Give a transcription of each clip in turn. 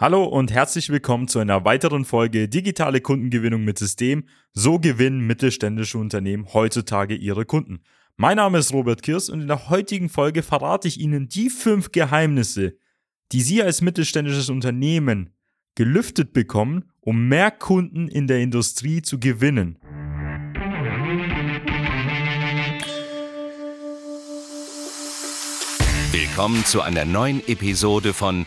Hallo und herzlich willkommen zu einer weiteren Folge Digitale Kundengewinnung mit System. So gewinnen mittelständische Unternehmen heutzutage ihre Kunden. Mein Name ist Robert Kirs und in der heutigen Folge verrate ich Ihnen die fünf Geheimnisse, die Sie als mittelständisches Unternehmen gelüftet bekommen, um mehr Kunden in der Industrie zu gewinnen. Willkommen zu einer neuen Episode von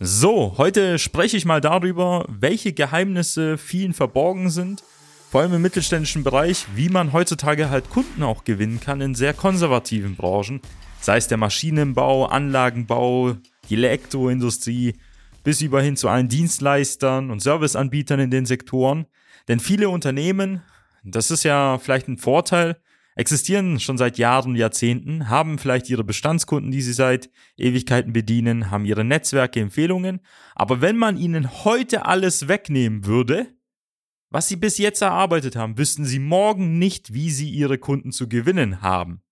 So, heute spreche ich mal darüber, welche Geheimnisse vielen verborgen sind, vor allem im mittelständischen Bereich, wie man heutzutage halt Kunden auch gewinnen kann in sehr konservativen Branchen, sei es der Maschinenbau, Anlagenbau, die Elektroindustrie, bis über hin zu allen Dienstleistern und Serviceanbietern in den Sektoren. Denn viele Unternehmen, das ist ja vielleicht ein Vorteil, existieren schon seit Jahren, Jahrzehnten, haben vielleicht ihre Bestandskunden, die sie seit Ewigkeiten bedienen, haben ihre Netzwerke, Empfehlungen. Aber wenn man ihnen heute alles wegnehmen würde, was sie bis jetzt erarbeitet haben, wüssten sie morgen nicht, wie sie ihre Kunden zu gewinnen haben.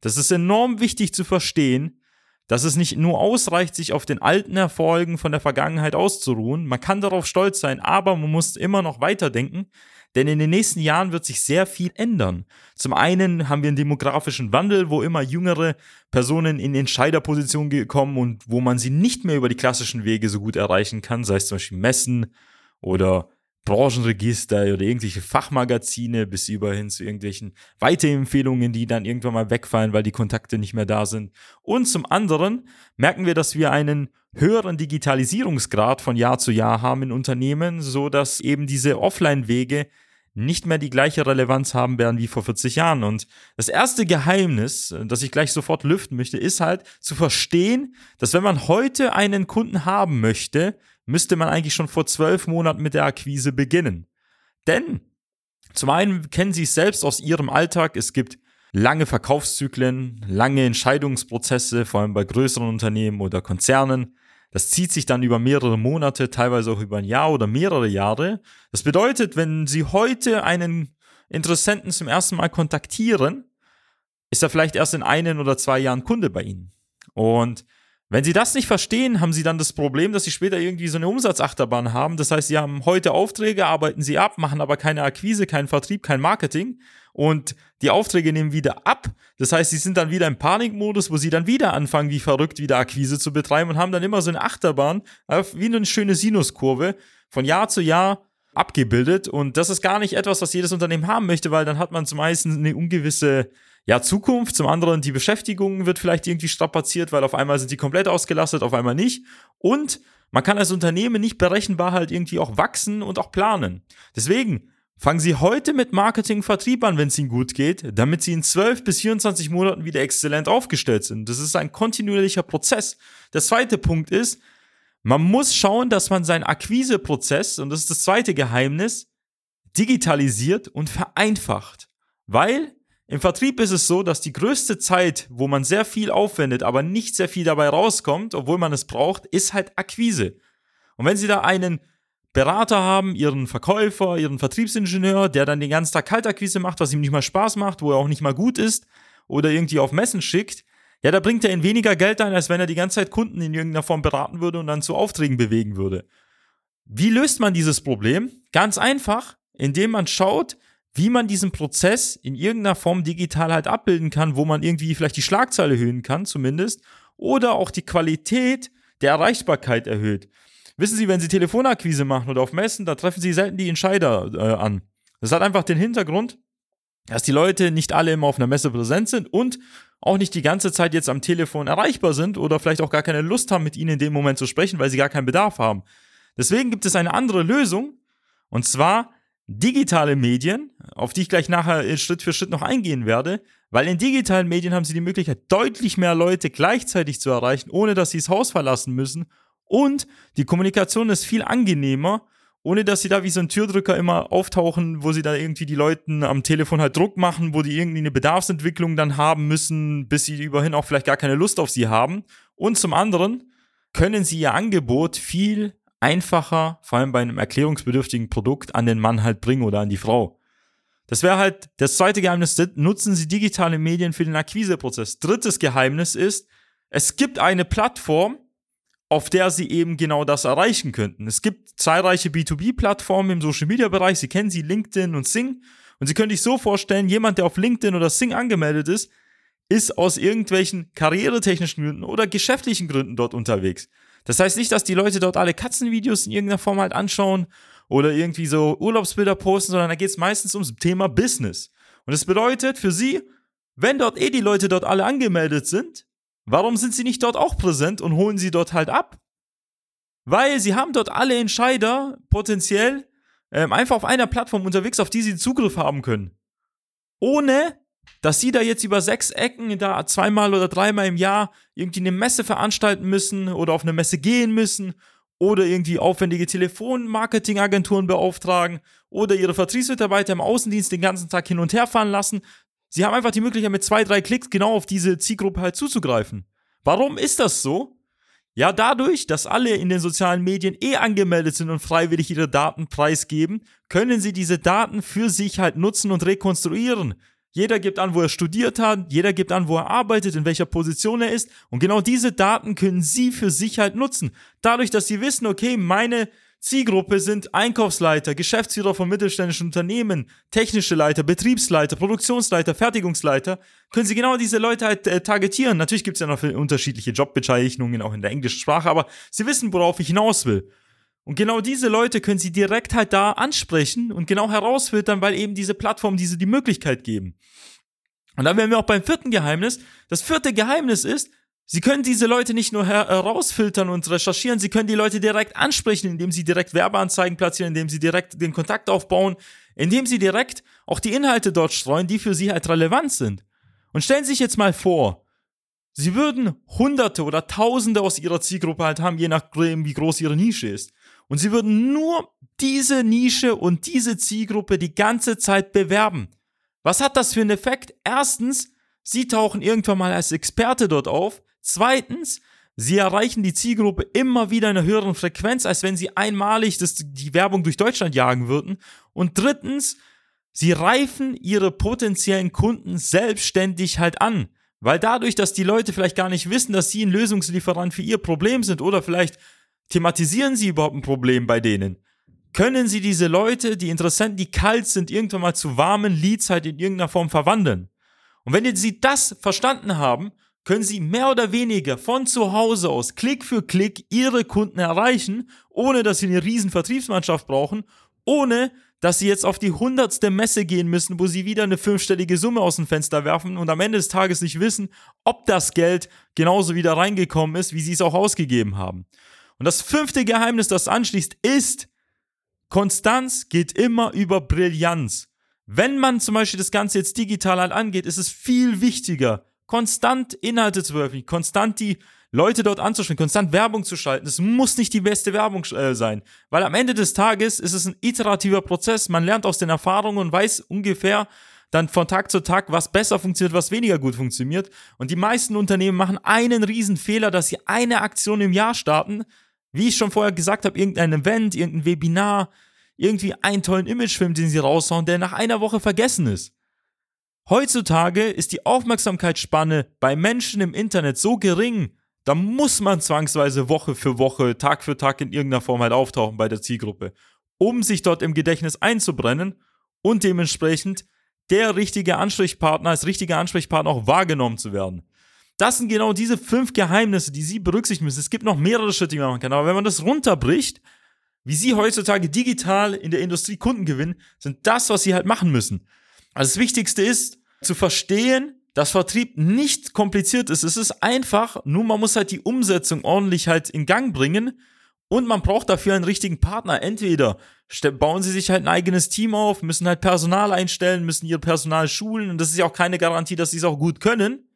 Das ist enorm wichtig zu verstehen, dass es nicht nur ausreicht, sich auf den alten Erfolgen von der Vergangenheit auszuruhen. Man kann darauf stolz sein, aber man muss immer noch weiterdenken, denn in den nächsten Jahren wird sich sehr viel ändern. Zum einen haben wir einen demografischen Wandel, wo immer jüngere Personen in Entscheiderpositionen kommen und wo man sie nicht mehr über die klassischen Wege so gut erreichen kann, sei es zum Beispiel Messen oder Branchenregister oder irgendwelche Fachmagazine bis über hin zu irgendwelchen Weiterempfehlungen, die dann irgendwann mal wegfallen, weil die Kontakte nicht mehr da sind. Und zum anderen merken wir, dass wir einen höheren Digitalisierungsgrad von Jahr zu Jahr haben in Unternehmen, so dass eben diese Offline-Wege nicht mehr die gleiche Relevanz haben werden wie vor 40 Jahren. Und das erste Geheimnis, das ich gleich sofort lüften möchte, ist halt zu verstehen, dass wenn man heute einen Kunden haben möchte, müsste man eigentlich schon vor zwölf Monaten mit der Akquise beginnen. Denn zum einen kennen Sie es selbst aus Ihrem Alltag, es gibt lange Verkaufszyklen, lange Entscheidungsprozesse, vor allem bei größeren Unternehmen oder Konzernen. Das zieht sich dann über mehrere Monate, teilweise auch über ein Jahr oder mehrere Jahre. Das bedeutet, wenn Sie heute einen Interessenten zum ersten Mal kontaktieren, ist er vielleicht erst in einen oder zwei Jahren Kunde bei Ihnen. Und wenn Sie das nicht verstehen, haben Sie dann das Problem, dass Sie später irgendwie so eine Umsatzachterbahn haben. Das heißt, Sie haben heute Aufträge, arbeiten Sie ab, machen aber keine Akquise, keinen Vertrieb, kein Marketing und die Aufträge nehmen wieder ab. Das heißt, Sie sind dann wieder im Panikmodus, wo Sie dann wieder anfangen, wie verrückt wieder Akquise zu betreiben und haben dann immer so eine Achterbahn, äh, wie eine schöne Sinuskurve von Jahr zu Jahr abgebildet. Und das ist gar nicht etwas, was jedes Unternehmen haben möchte, weil dann hat man zum einen eine ungewisse ja, Zukunft, zum anderen die Beschäftigung wird vielleicht irgendwie strapaziert, weil auf einmal sind die komplett ausgelastet, auf einmal nicht. Und man kann als Unternehmen nicht berechenbar halt irgendwie auch wachsen und auch planen. Deswegen fangen Sie heute mit Marketing Vertrieb an, wenn es Ihnen gut geht, damit Sie in 12 bis 24 Monaten wieder exzellent aufgestellt sind. Das ist ein kontinuierlicher Prozess. Der zweite Punkt ist, man muss schauen, dass man seinen Akquiseprozess, und das ist das zweite Geheimnis, digitalisiert und vereinfacht. Weil im Vertrieb ist es so, dass die größte Zeit, wo man sehr viel aufwendet, aber nicht sehr viel dabei rauskommt, obwohl man es braucht, ist halt Akquise. Und wenn Sie da einen Berater haben, Ihren Verkäufer, Ihren Vertriebsingenieur, der dann den ganzen Tag Kaltakquise macht, was ihm nicht mal Spaß macht, wo er auch nicht mal gut ist, oder irgendwie auf Messen schickt, ja, da bringt er ihnen weniger Geld ein, als wenn er die ganze Zeit Kunden in irgendeiner Form beraten würde und dann zu Aufträgen bewegen würde. Wie löst man dieses Problem? Ganz einfach, indem man schaut, wie man diesen Prozess in irgendeiner Form digital halt abbilden kann, wo man irgendwie vielleicht die Schlagzahl erhöhen kann, zumindest, oder auch die Qualität der Erreichbarkeit erhöht. Wissen Sie, wenn Sie Telefonakquise machen oder auf Messen, da treffen Sie selten die Entscheider äh, an. Das hat einfach den Hintergrund, dass die Leute nicht alle immer auf einer Messe präsent sind und auch nicht die ganze Zeit jetzt am Telefon erreichbar sind oder vielleicht auch gar keine Lust haben, mit ihnen in dem Moment zu sprechen, weil sie gar keinen Bedarf haben. Deswegen gibt es eine andere Lösung und zwar digitale Medien, auf die ich gleich nachher Schritt für Schritt noch eingehen werde, weil in digitalen Medien haben sie die Möglichkeit, deutlich mehr Leute gleichzeitig zu erreichen, ohne dass sie das Haus verlassen müssen und die Kommunikation ist viel angenehmer ohne dass sie da wie so ein Türdrücker immer auftauchen, wo sie da irgendwie die Leuten am Telefon halt Druck machen, wo die irgendwie eine Bedarfsentwicklung dann haben müssen, bis sie überhin auch vielleicht gar keine Lust auf sie haben. Und zum anderen können sie ihr Angebot viel einfacher, vor allem bei einem erklärungsbedürftigen Produkt, an den Mann halt bringen oder an die Frau. Das wäre halt das zweite Geheimnis, nutzen Sie digitale Medien für den Akquiseprozess. Drittes Geheimnis ist, es gibt eine Plattform, auf der sie eben genau das erreichen könnten. Es gibt zahlreiche B2B-Plattformen im Social-Media-Bereich. Sie kennen sie, LinkedIn und Sing. Und Sie können sich so vorstellen, jemand, der auf LinkedIn oder Sing angemeldet ist, ist aus irgendwelchen karrieretechnischen Gründen oder geschäftlichen Gründen dort unterwegs. Das heißt nicht, dass die Leute dort alle Katzenvideos in irgendeiner Form halt anschauen oder irgendwie so Urlaubsbilder posten, sondern da geht es meistens ums Thema Business. Und das bedeutet für sie, wenn dort eh die Leute dort alle angemeldet sind, Warum sind sie nicht dort auch präsent und holen sie dort halt ab? Weil sie haben dort alle Entscheider potenziell ähm, einfach auf einer Plattform unterwegs, auf die sie Zugriff haben können. Ohne, dass sie da jetzt über sechs Ecken da zweimal oder dreimal im Jahr irgendwie eine Messe veranstalten müssen oder auf eine Messe gehen müssen oder irgendwie aufwendige Telefonmarketingagenturen beauftragen oder ihre Vertriebsmitarbeiter im Außendienst den ganzen Tag hin und her fahren lassen, Sie haben einfach die Möglichkeit, mit zwei, drei Klicks genau auf diese Zielgruppe halt zuzugreifen. Warum ist das so? Ja, dadurch, dass alle in den sozialen Medien eh angemeldet sind und freiwillig ihre Daten preisgeben, können sie diese Daten für sich halt nutzen und rekonstruieren. Jeder gibt an, wo er studiert hat, jeder gibt an, wo er arbeitet, in welcher Position er ist. Und genau diese Daten können Sie für sich halt nutzen. Dadurch, dass Sie wissen, okay, meine Zielgruppe sind Einkaufsleiter, Geschäftsführer von mittelständischen Unternehmen, technische Leiter, Betriebsleiter, Produktionsleiter, Fertigungsleiter. Können Sie genau diese Leute halt äh, targetieren. Natürlich gibt es ja noch unterschiedliche Jobbezeichnungen, auch in der englischen Sprache, aber Sie wissen, worauf ich hinaus will. Und genau diese Leute können Sie direkt halt da ansprechen und genau herausfiltern, weil eben diese Plattformen diese die Möglichkeit geben. Und dann wären wir auch beim vierten Geheimnis. Das vierte Geheimnis ist, Sie können diese Leute nicht nur herausfiltern und recherchieren, Sie können die Leute direkt ansprechen, indem Sie direkt Werbeanzeigen platzieren, indem Sie direkt den Kontakt aufbauen, indem Sie direkt auch die Inhalte dort streuen, die für Sie halt relevant sind. Und stellen Sie sich jetzt mal vor, Sie würden Hunderte oder Tausende aus Ihrer Zielgruppe halt haben, je nachdem, wie groß Ihre Nische ist. Und Sie würden nur diese Nische und diese Zielgruppe die ganze Zeit bewerben. Was hat das für einen Effekt? Erstens, Sie tauchen irgendwann mal als Experte dort auf. Zweitens, sie erreichen die Zielgruppe immer wieder in einer höheren Frequenz, als wenn sie einmalig das, die Werbung durch Deutschland jagen würden. Und drittens, sie reifen ihre potenziellen Kunden selbstständig halt an. Weil dadurch, dass die Leute vielleicht gar nicht wissen, dass sie ein Lösungslieferant für ihr Problem sind oder vielleicht thematisieren sie überhaupt ein Problem bei denen, können sie diese Leute, die Interessenten, die kalt sind, irgendwann mal zu warmen Leads halt in irgendeiner Form verwandeln. Und wenn sie das verstanden haben, können Sie mehr oder weniger von zu Hause aus Klick für Klick Ihre Kunden erreichen, ohne dass Sie eine riesen Vertriebsmannschaft brauchen, ohne dass Sie jetzt auf die hundertste Messe gehen müssen, wo Sie wieder eine fünfstellige Summe aus dem Fenster werfen und am Ende des Tages nicht wissen, ob das Geld genauso wieder reingekommen ist, wie Sie es auch ausgegeben haben. Und das fünfte Geheimnis, das anschließt, ist, Konstanz geht immer über Brillanz. Wenn man zum Beispiel das Ganze jetzt digital halt angeht, ist es viel wichtiger, konstant Inhalte zu veröffentlichen, konstant die Leute dort anzusprechen, konstant Werbung zu schalten. Es muss nicht die beste Werbung äh, sein, weil am Ende des Tages ist es ein iterativer Prozess. Man lernt aus den Erfahrungen und weiß ungefähr dann von Tag zu Tag, was besser funktioniert, was weniger gut funktioniert. Und die meisten Unternehmen machen einen riesen Fehler, dass sie eine Aktion im Jahr starten. Wie ich schon vorher gesagt habe, irgendein Event, irgendein Webinar, irgendwie einen tollen Imagefilm, den sie raushauen, der nach einer Woche vergessen ist. Heutzutage ist die Aufmerksamkeitsspanne bei Menschen im Internet so gering, da muss man zwangsweise Woche für Woche, Tag für Tag in irgendeiner Form halt auftauchen bei der Zielgruppe, um sich dort im Gedächtnis einzubrennen und dementsprechend der richtige Ansprechpartner als richtiger Ansprechpartner auch wahrgenommen zu werden. Das sind genau diese fünf Geheimnisse, die Sie berücksichtigen müssen. Es gibt noch mehrere Schritte, die man machen kann. Aber wenn man das runterbricht, wie Sie heutzutage digital in der Industrie Kunden gewinnen, sind das, was Sie halt machen müssen. Also das Wichtigste ist zu verstehen, dass Vertrieb nicht kompliziert ist. Es ist einfach, nur man muss halt die Umsetzung ordentlich halt in Gang bringen und man braucht dafür einen richtigen Partner. Entweder bauen sie sich halt ein eigenes Team auf, müssen halt Personal einstellen, müssen ihr Personal schulen und das ist ja auch keine Garantie, dass sie es auch gut können.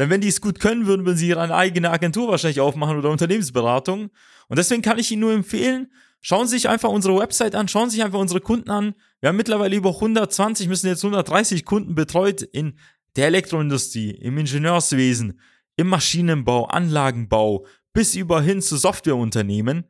Denn wenn die es gut können würden, würden sie ihre eigene Agentur wahrscheinlich aufmachen oder Unternehmensberatung. Und deswegen kann ich Ihnen nur empfehlen, schauen Sie sich einfach unsere Website an, schauen Sie sich einfach unsere Kunden an. Wir haben mittlerweile über 120, müssen jetzt 130 Kunden betreut in der Elektroindustrie, im Ingenieurswesen, im Maschinenbau, Anlagenbau, bis über hin zu Softwareunternehmen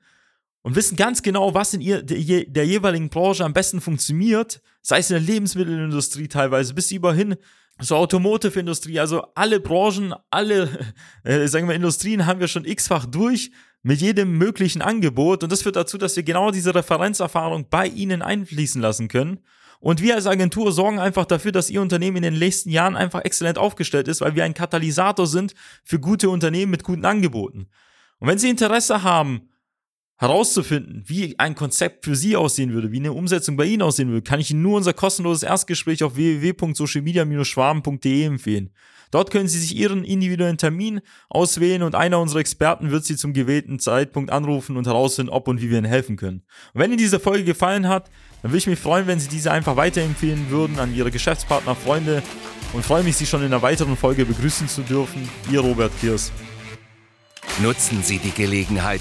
und wissen ganz genau, was in ihr, der, der jeweiligen Branche am besten funktioniert, sei es in der Lebensmittelindustrie teilweise, bis über hin zur Automotive-Industrie, also alle Branchen, alle, äh, sagen wir, Industrien haben wir schon x-fach durch mit jedem möglichen Angebot und das führt dazu, dass wir genau diese Referenzerfahrung bei Ihnen einfließen lassen können. Und wir als Agentur sorgen einfach dafür, dass Ihr Unternehmen in den nächsten Jahren einfach exzellent aufgestellt ist, weil wir ein Katalysator sind für gute Unternehmen mit guten Angeboten. Und wenn Sie Interesse haben, herauszufinden, wie ein Konzept für Sie aussehen würde, wie eine Umsetzung bei Ihnen aussehen würde, kann ich Ihnen nur unser kostenloses Erstgespräch auf www.socialmedia-schwaben.de empfehlen. Dort können Sie sich Ihren individuellen Termin auswählen und einer unserer Experten wird Sie zum gewählten Zeitpunkt anrufen und herausfinden, ob und wie wir Ihnen helfen können. Und wenn Ihnen diese Folge gefallen hat, dann würde ich mich freuen, wenn Sie diese einfach weiterempfehlen würden an Ihre Geschäftspartner, Freunde und freue mich, Sie schon in einer weiteren Folge begrüßen zu dürfen. Ihr Robert Kiers. Nutzen Sie die Gelegenheit